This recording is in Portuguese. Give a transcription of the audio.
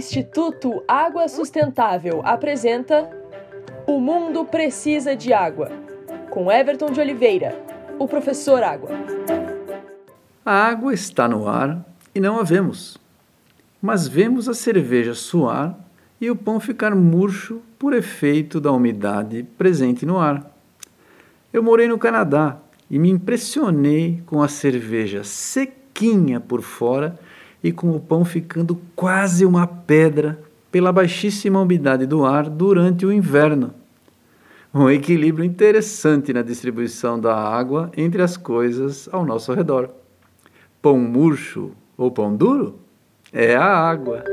Instituto Água Sustentável apresenta O Mundo Precisa de Água, com Everton de Oliveira, o professor Água. A água está no ar e não a vemos, mas vemos a cerveja suar e o pão ficar murcho por efeito da umidade presente no ar. Eu morei no Canadá e me impressionei com a cerveja sequinha por fora e com o pão ficando quase uma pedra pela baixíssima umidade do ar durante o inverno. Um equilíbrio interessante na distribuição da água entre as coisas ao nosso redor. Pão murcho ou pão duro? É a água.